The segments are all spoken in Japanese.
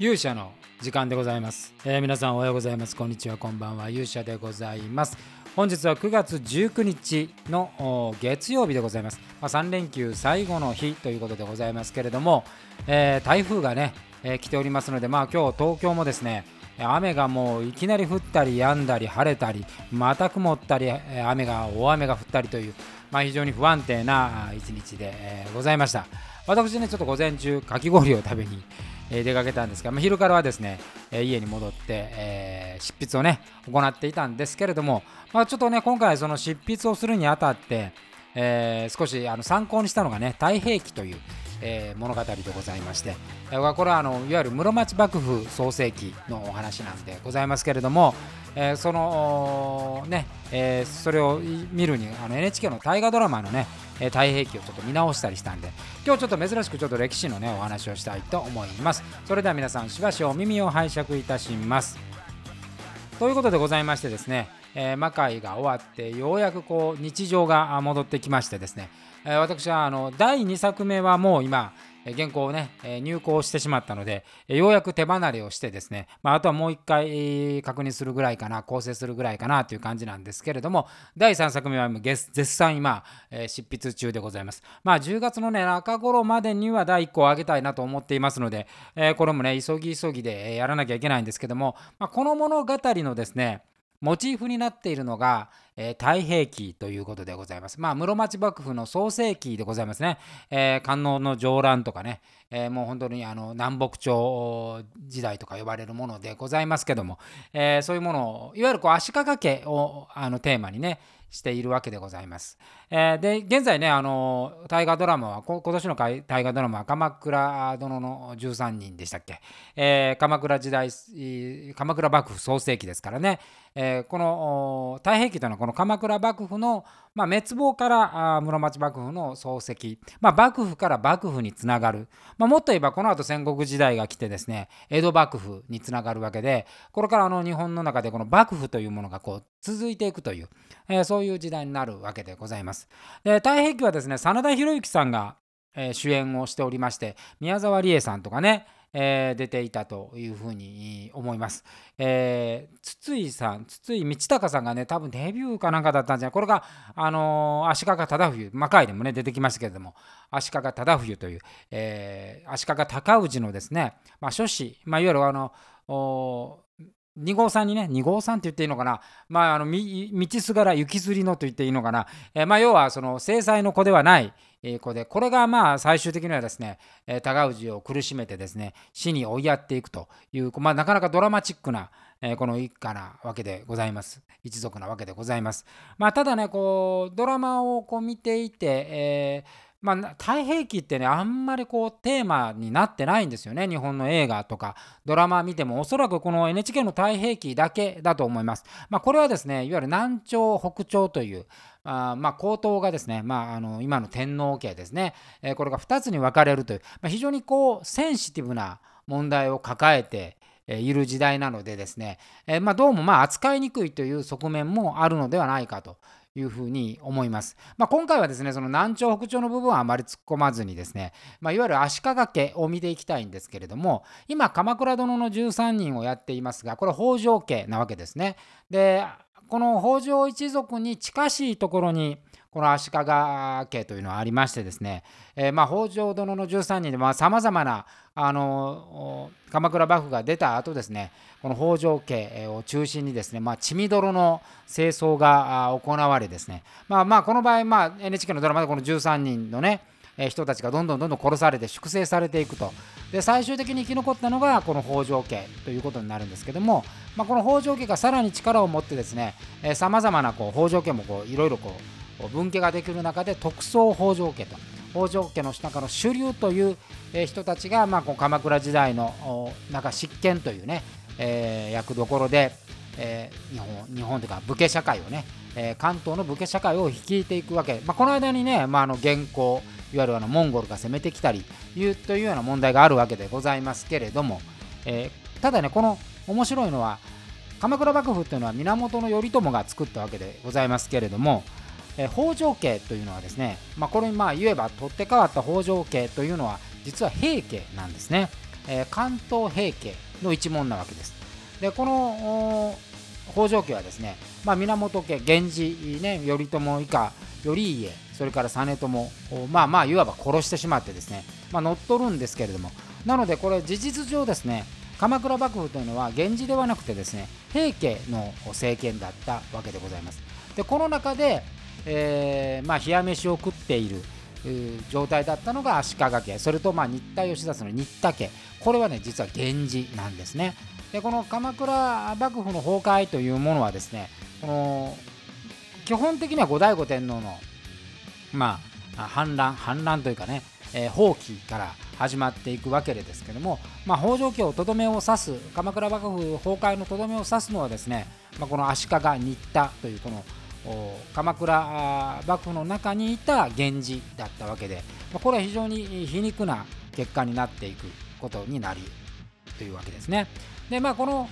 勇者の時間でございます、えー、皆さんおはようございます。こんにちはこんばんは。勇者でございます。本日は9月19日の月曜日でございます、まあ、3連休最後の日ということでございますけれども、えー、台風がね、えー、来ておりますのでまあ今日東京もですね雨がもういきなり降ったり止んだり晴れたりまた曇ったり雨が大雨が降ったりという、まあ、非常に不安定な一日でございました。私ねちょっと午前中かき氷を食べにえ出かけたんですが、まあ、昼からはですね、え家に戻って、えー、執筆をね行っていたんですけれども、まあ、ちょっとね今回その執筆をするにあたって、えー、少しあの参考にしたのがね太平記という、えー、物語でございまして、え、これはあのいわゆる室町幕府創世記のお話なんでございますけれども、えー、そのね、えー、それを見るにあの NHK の大河ドラマのね太平記をちょっと見直したりしたんで今日ちょっと珍しくちょっと歴史のねお話をしたいと思います。それでは皆さんしばしお耳を拝借いたします。ということでございましてですね、えー、魔界が終わってようやくこう日常が戻ってきましてですね、えー、私はあの第2作目はもう今原稿をね、入稿してしまったので、ようやく手離れをしてですね、まあ、あとはもう一回確認するぐらいかな、構成するぐらいかなという感じなんですけれども、第3作目は絶賛今、執筆中でございます。まあ、10月のね、中頃までには第1個を上げたいなと思っていますので、これもね、急ぎ急ぎでやらなきゃいけないんですけども、まあ、この物語のですね、モチーフになっているのが、えー、太平記ということでございます。まあ、室町幕府の創世記でございますね。えー、観音の上乱とかね、えー、もう本当にあの南北朝時代とか呼ばれるものでございますけども、え、そういうものを、いわゆるこう足利家をあのテーマにね、しているわけでございます。えー、で現在ねあの大河ドラマは今年の大河ドラマは「鎌倉殿の13人」でしたっけ、えー、鎌倉時代鎌倉幕府創世期ですからね、えー、この太平記というのはこの鎌倉幕府の、まあ、滅亡から室町幕府の創世まあ、幕府から幕府につながる、まあ、もっと言えばこの後戦国時代が来てですね江戸幕府につながるわけでこれからあの日本の中でこの幕府というものがこう続いていくという、えー、そういう時代になるわけでございます。で太平記はですね真田広之さんが、えー、主演をしておりまして宮沢りえさんとかねえー、出ていたというふうに思います。えー、筒井さん、筒井道隆さんがね、多分デビューかなんかだったんじゃない？これが、あのー、足利忠冬、魔界でもね、出てきましたけれども、足利忠冬という、えー、足利尊氏のですね、まあ、書士、まあ、いわゆるあの、2号さんにね、2号さんって言っていいのかな、まあ、あの道すがら雪吊りのと言っていいのかな、えー、まあ、要はその制裁の子ではない、子でこれがまあ最終的にはですね、え高氏を苦しめてですね死に追いやっていくという、まあ、なかなかドラマチックな、えこの一家なわけでございます。一族なわけでございます、まあ、ただねこうドラマをこう見ていて、えーまあ、太平記ってねあんまりこうテーマになってないんですよね。日本の映画とか。ドラマ見てもおそらくこの NHK の太平記だけだと思います。まあ、これはですねいわゆる南朝北朝というあまあ、皇統がですね、まあ、あの今の天皇家ですね、えー、これが2つに分かれるという、まあ、非常にこうセンシティブな問題を抱えている時代なのでですね、えー、まあ、どうもまあ扱いにくいという側面もあるのではないかと。いうふうに思います。まあ、今回はですね、その南朝北朝の部分はあまり突っ込まずにですね、まあ、いわゆる足利家を見ていきたいんですけれども、今、鎌倉殿の13人をやっていますが、これ北条家なわけですね。で、この北条一族に近しいところに、この足利家というのはありましてですね、えー、まあ北条殿の13人でさまざまなあの鎌倉幕府が出た後ですねこの北条家を中心にですね、まあ、血みどろの清掃が行われですね。まあまあこの場合、まあ、NHK のドラマでこの13人のね人たちがどんどんどんどん殺されて粛清されていくと。で最終的に生き残ったのがこの北条家ということになるんですけども、まあ、この北条家がさらに力を持ってですねさまざまなこう北条家もいろいろこう分家ができる中で特捜北条家と北条家の中の主流という人たちが、まあ、こう鎌倉時代のなんか執権というね、えー、役どころで、えー、日本日本というか武家社会をね、えー、関東の武家社会を率いていくわけ、まあ、この間にね、まあ、あの元寇いわゆるあのモンゴルが攻めてきたりいうというような問題があるわけでございますけれども、えー、ただねこの面白いのは鎌倉幕府というのは源頼朝が作ったわけでございますけれども、え北条家というのはですね、まあ、これにまあ言えば取って代わった北条家というのは実は平家なんですね。え関東平家の一門なわけです。でこの北条家はですね、まあ、源家源氏、ね、頼朝以下頼家それから実朝まあまあいわば殺してしまってですね、まあ、乗っ取るんですけれどもなのでこれ事実上ですね鎌倉幕府というのは源氏ではなくてですね平家の政権だったわけでございます。でこの中で、えー、まあ、冷や飯を食っている状態だったのが足利家それとまあ新田義貞の新田家これはね実は源氏なんですね。でこの鎌倉幕府の崩壊というものはですねこの基本的には後醍醐天皇のまあ反乱反乱というかね、えー、放棄から始まっていくわけですけども、まあ、北条家をとどめを刺す鎌倉幕府崩壊のとどめを刺すのはですね、まあ、この足利新田というこの鎌倉幕府の中にいた源氏だったわけで、ま、これは非常に皮肉な結果になっていくことになりというわけですね。でまあこの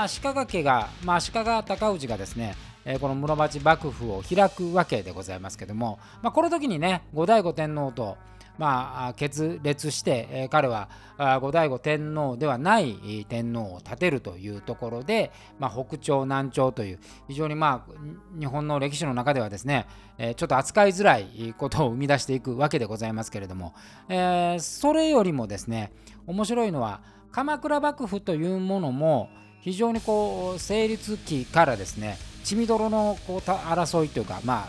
足利家が、まあ、足利尊氏がですねえこの室町幕府を開くわけでございますけども、まあ、この時にね後醍醐天皇とまあ、決裂して、え、彼は後醍醐天皇ではない天皇を立てるというところで、まあ、北朝南朝という非常にまあ日本の歴史の中ではですね、え、ちょっと扱いづらいことを生み出していくわけでございますけれども、えー、それよりもですね面白いのは鎌倉幕府というものも非常にこう成立期からですね血みどろのこう争いというかまあ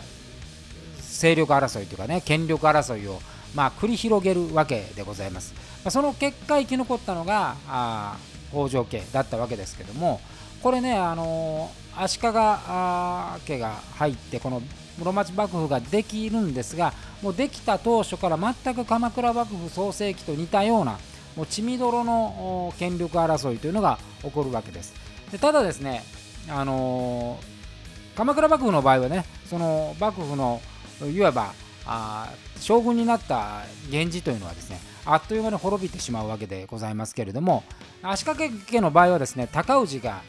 勢力争いというかね権力争いをまあ、繰り広げるわけでございます。まあ、その結果生き残ったのがあ北条家だったわけですけどもこれね、あのー、足利家が入ってこの室町幕府ができるんですがもうできた当初から全く鎌倉幕府創世期と似たようなもう血みどろの権力争いというのが起こるわけです。でただですね、あのー、鎌倉幕府の場合はねその幕府のいわばあ将軍になった源氏というのはですねあっという間に滅びてしまうわけでございますけれども足利家の場合はですね高氏が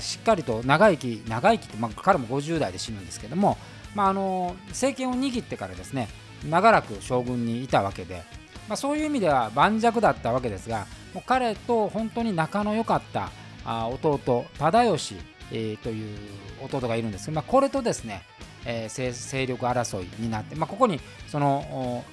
しっかりと長生き長生きって、まあ、彼も50代で死ぬんですけども、まあ、あの政権を握ってからですね長らく将軍にいたわけで、まあ、そういう意味では盤石だったわけですがもう彼と本当に仲の良かったあ弟忠義、えー、という弟がいるんですけど、まあ、これとですねえー、勢力争いになって、まあ、ここにその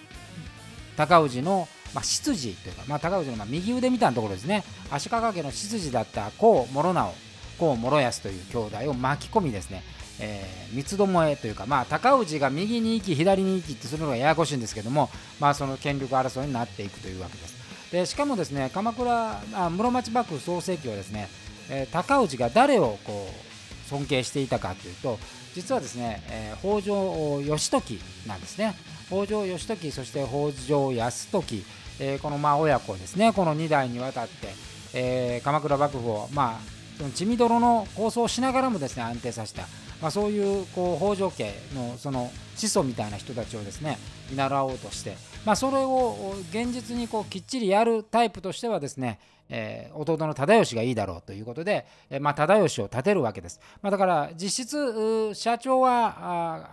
高氏の、まあ、執事というか、まあ、高氏のまあ右腕みたいなところですね。足利家の執事だった孔諸直孔諸安という兄弟を巻き込みですね、えー、三つどもえというか、まあ、高氏が右に行き左に行きってするのがややこしいんですけども、まあ、その権力争いになっていくというわけです。でしかもですね鎌倉あ室町幕府創世期はですね、えー、高氏が誰をこう尊敬していたかというと実はですね、えー、北条義時なんですね。北条義時そして北条泰時、えー、このまあ親子ですね。この2代にわたって、えー、鎌倉幕府をまあその血みどろの構想をしながらもですね安定させた、まあ、そういうこう北条家のその始祖みたいな人たちをですね見習おうとして、まあ、それを現実にこうきっちりやるタイプとしてはですねえー、弟の忠義がいいだろうということで、えー、まあ、忠義を立てるわけです。まあ、だから実質社長は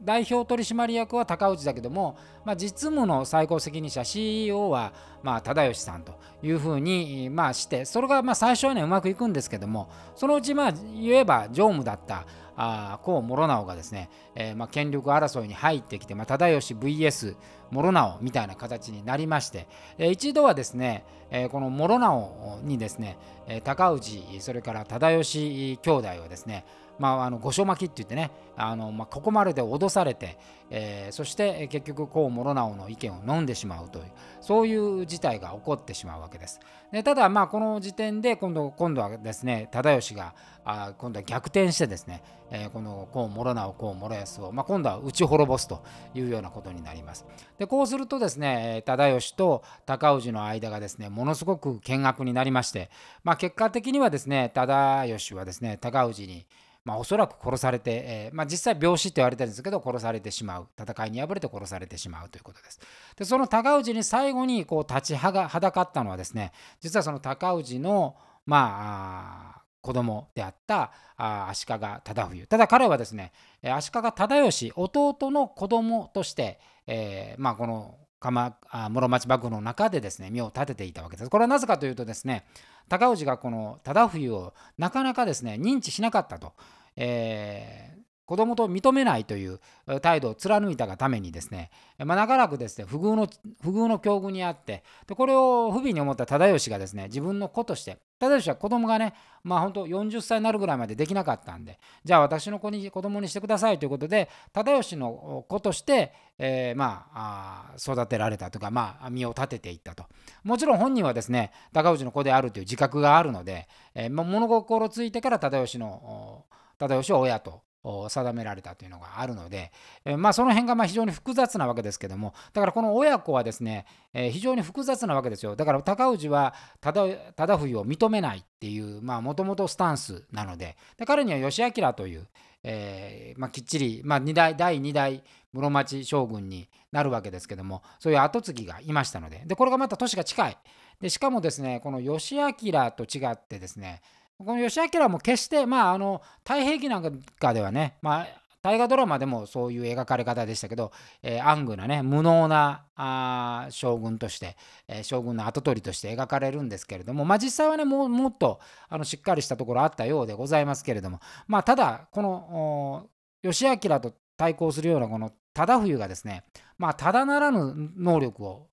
代表取締役は高内だけども、まあ、実務の最高責任者 CEO はまあ忠義さんというふうにまあしてそれがまあ最初はねうまくいくんですけどもそのうちまあ言えば常務だったあ孔諸直がですね、えー、まあ権力争いに入ってきて、まあ、忠義 VS 諸直みたいな形になりまして、えー、一度はですね、えー、この諸直にですね、高氏それから忠義兄弟はですねまあ、あの御所巻きって言ってねあの、まあ、ここまでで脅されて、えー、そして結局孔諸直の意見を飲んでしまうというそういう事態が起こってしまうわけです。でただまあこの時点で今度今度はですね忠義があ今度は逆転してですね、えー、この孔諸直孔諸安を、まあ、今度は打ち滅ぼすというようなことになります。でこうするとですね忠義と高氏の間がですねものすごく険悪になりまして、まあ、結果的にはですね忠義はですね高氏にまあ、おそらく殺されて、えー、まあ、実際病死って言われてるんですけど殺されてしまう。戦いに敗れて殺されてしまうということです。でその高氏に最後にこう立ちはだかったのはですね実はその高氏のまあ子供であったあ足利忠冬。ただ彼はですね足利忠義弟の子供として、えー、まあ、この鎌室町幕府の中でですね身を立てていたわけです。これはなぜかというとですね高氏がこの忠冬をなかなかですね認知しなかったと、え、子供と認めないという態度を貫いたがためにですね、まあ、長らくですね不遇の不遇の境遇にあってでこれを不憫に思った忠義がですね自分の子として忠義は子供がねまあ本当40歳になるぐらいまでできなかったんでじゃあ私の子に子供にしてくださいということで忠義の子として、えー、まあ育てられたとかまあ身を立てていったと。もちろん本人はですね高氏の子であるという自覚があるので、えー、物心ついてから忠義の忠義を親と定められたというのがあるので、えまあ、その辺がま非常に複雑なわけですけどもだからこの親子はですね、え非常に複雑なわけですよ。だから高氏は忠冬を認めないっていうもともとスタンスなのでで彼には義明という、えー、まあ、きっちり、まあ、2代第2代室町将軍になるわけですけどもそういう跡継ぎがいましたのででこれがまた年が近い。でしかもですねこの義明と違ってですねこの吉明も決して、まあ、あの太平記なんかではね、まあ、大河ドラマでもそういう描かれ方でしたけど、えー、暗愚なね無能なあ将軍として、えー、将軍の跡取りとして描かれるんですけれども、まあ、実際はねもうもっとあのしっかりしたところあったようでございますけれども、まあ、ただこの義明と対抗するようなこの忠冬がですね、まあ、ただならぬ能力を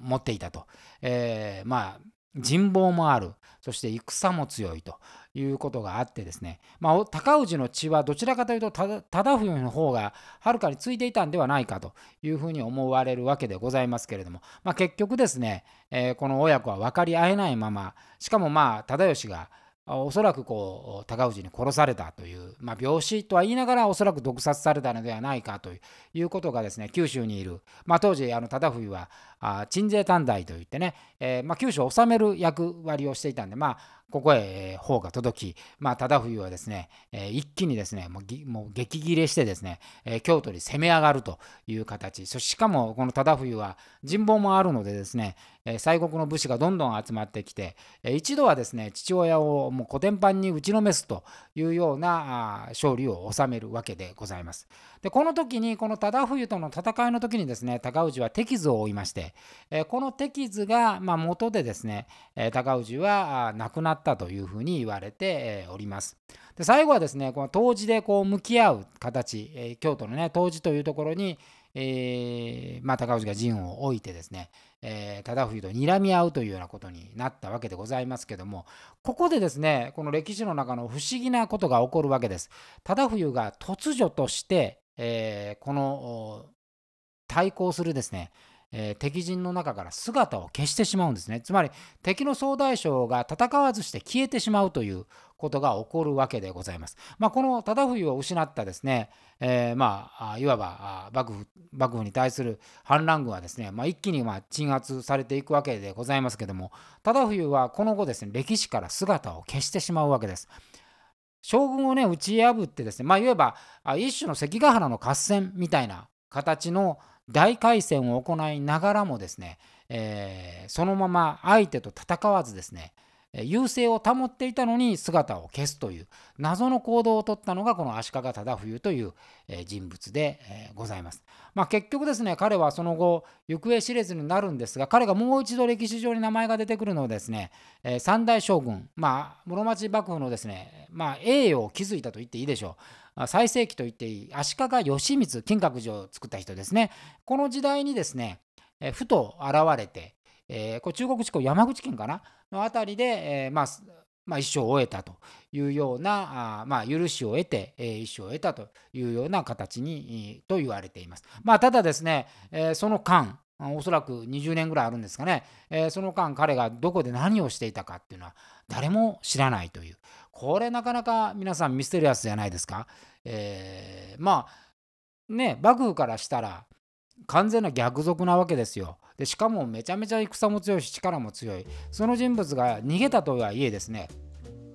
持っていたと、えー、まあ人望もあるそして戦も強いということがあってですね、まあ、高氏の血はどちらかというと忠冬の方がはるかについていたんではないかというふうに思われるわけでございますけれども、まあ、結局ですね、えー、この親子は分かり合えないまましかもまあ忠義がおそらくこう高氏に殺されたという、まあ、病死とは言いながらおそらく毒殺されたのではないかということがですね九州にいる、まあ、当時あの忠冬は鎮西短大といってね、えーまあ、九州を治める役割をしていたんでまあここへ砲が届き、まあ、忠冬はですね、え一気にですね、もうもう激切れしてですね、え京都に攻め上がるという形、そしかもこの忠冬は人望もあるのでですね、え西国の武士がどんどん集まってきて、え一度はですね、父親をもう古典版に打ちのめすというようなあ勝利を収めるわけでございます。で、この時に、この忠冬との戦いの時にですね、高氏は敵図を追いまして、この敵図が、ま、元でですね、え高氏は亡くなったというふうに言われております。で最後はですねこの冬至でこう向き合う形、京都のね冬至というところに、えー、まあ、高氏が陣を置いてですね、忠冬と睨み合うというようなことになったわけでございますけどもここでですねこの歴史の中の不思議なことが起こるわけです。忠冬が突如として、えー、この対抗するですねえー、敵陣の中から姿を消してしまうんですねつまり敵の総大将が戦わずして消えてしまうということが起こるわけでございます。まあ、この忠冬を失ったですね、えー、まあいわば幕府幕府に対する反乱軍はですね、まあ、一気にま鎮圧されていくわけでございますけども忠冬はこの後ですね歴史から姿を消してしまうわけです。将軍をね打ち破ってですねまあいわば一種の関ヶ原の合戦みたいな形の大回戦を行いながらもですね、えー、そのまま相手と戦わずですね優勢を保っていたのに姿を消すという謎の行動をとったのがこの足利忠冬という人物でございます。まあ、結局ですね彼はその後行方知れずになるんですが彼がもう一度歴史上に名前が出てくるのはですね三代将軍まあ室町幕府のですねまあ栄誉を築いたと言っていいでしょう。最盛期と言っていい足利義満金閣寺を作った人ですね。この時代にですね、ふと現れて、えー、これ中国地方山口県かな？の辺りで、えー、まあまあ、一生を終えたというようなあ、まあ、許しを得て、えー、一生を得たというような形にと言われています。まあ、ただですね、えー、その間おそらく20年ぐらいあるんですかね、えー、その間彼がどこで何をしていたかっていうのは誰も知らないという。これなかなか皆さんミステリアスじゃないですか？えー、まあね幕府からしたら完全な逆賊なわけですよ。でしかもめちゃめちゃ戦も強いし力も強いその人物が逃げたとはいえですね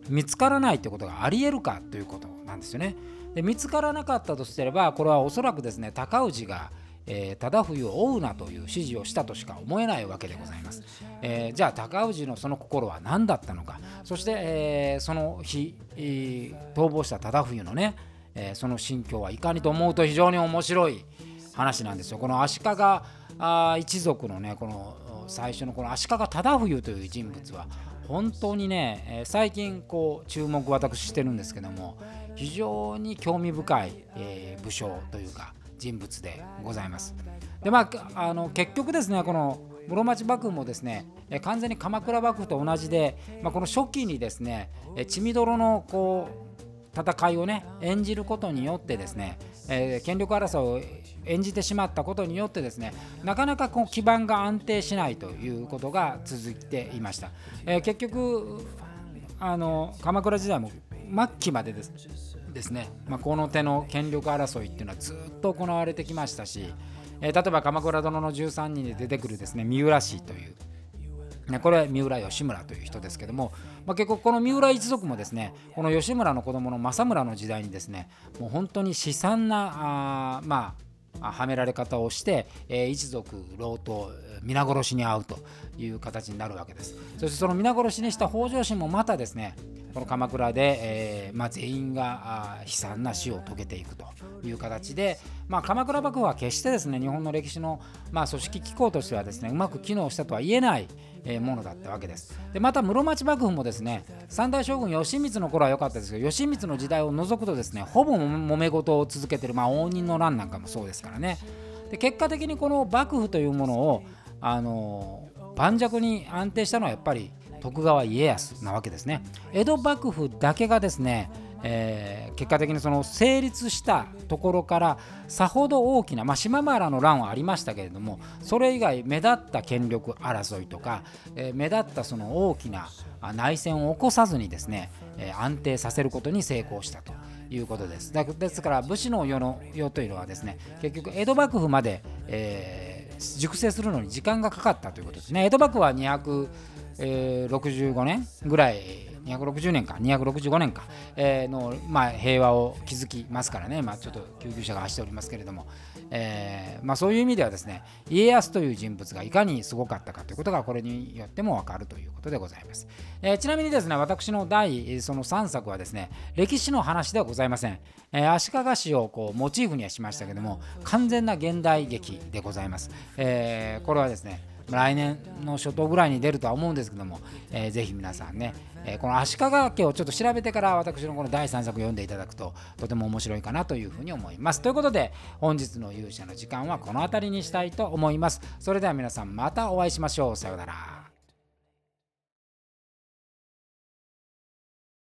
見つからないってことがありえるかということなんですよね。で見つからなかったとすればこれはおそらくですね高氏がえー、忠冬を追うなという指示をしたとしか思えないわけでございます。えー、じゃあ高氏のその心は何だったのかそして、えー、その日、逃亡した忠冬のね、えその心境はいかにと思うと非常に面白い話なんですよ。この足利あ一族のねこの最初のこの足利忠冬という人物は本当にね、え最近こう注目私してるんですけども非常に興味深い、え武将というか人物でございます。でまあ、あの結局ですねこの室町幕府もですね完全に鎌倉幕府と同じで、まあ、この初期にですね血みどろのこう戦いをね演じることによってですね、えー、権力争いを演じてしまったことによってですねなかなかこう基盤が安定しないということが続いていました、えー、結局あの鎌倉時代も末期までですですね、まあ、この手の権力争いっていうのはずっと行われてきましたし、えー、例えば「鎌倉殿の13人」で出てくるですね三浦氏というねこれは三浦義村という人ですけども、まあ、結構この三浦一族もですねこの吉村の子供の政村の時代にですねもう本当に悲惨なあまあはめられ方をして、えー、一族老頭皆殺しに遭うという形になるわけですそしてその皆殺しにした北条氏もまたですねこの鎌倉で、えーまあ、全員が悲惨な死を遂げていくという形で、まあ、鎌倉幕府は決してですね日本の歴史の、まあ、組織機構としてはですねうまく機能したとは言えないものだったわけです。でまた室町幕府もですね三代将軍義満の頃は良かったですけど義満の時代を除くとですねほぼ揉め事を続けてる、まあ、応仁の乱なんかもそうですからね。で結果的にこの幕府というものをあの盤石に安定したのはやっぱり徳川家康なわけですね。江戸幕府だけがですねえー、結果的にその成立したところからさほど大きな、まあ、島原の乱はありましたけれどもそれ以外目立った権力争いとか、えー、目立ったその大きな内戦を起こさずにですね、えー、安定させることに成功したということですですから武士の世の世というのはですね結局江戸幕府まで、えー、熟成するのに時間がかかったということですね。江戸幕府は265年ぐらい260年か265年か、えー、の、まあ、平和を築きますからね、まあ、ちょっと救急車が走っておりますけれども、えーまあ、そういう意味ではですね家康という人物がいかにすごかったかということがこれによっても分かるということでございます、えー、ちなみにですね私の第その3作はですね歴史の話ではございません、え、足利市をこうモチーフにはしましたけども完全な現代劇でございます、え、これはですね来年の初頭ぐらいに出るとは思うんですけども、えー、ぜひ皆さんね、えー、この足利家をちょっと調べてから私のこの第3作を読んでいただくととても面白いかなというふうに思います。ということで本日の勇者の時間はこの辺りにしたいと思います。それでは皆さんまたお会いしましょう。さようなら。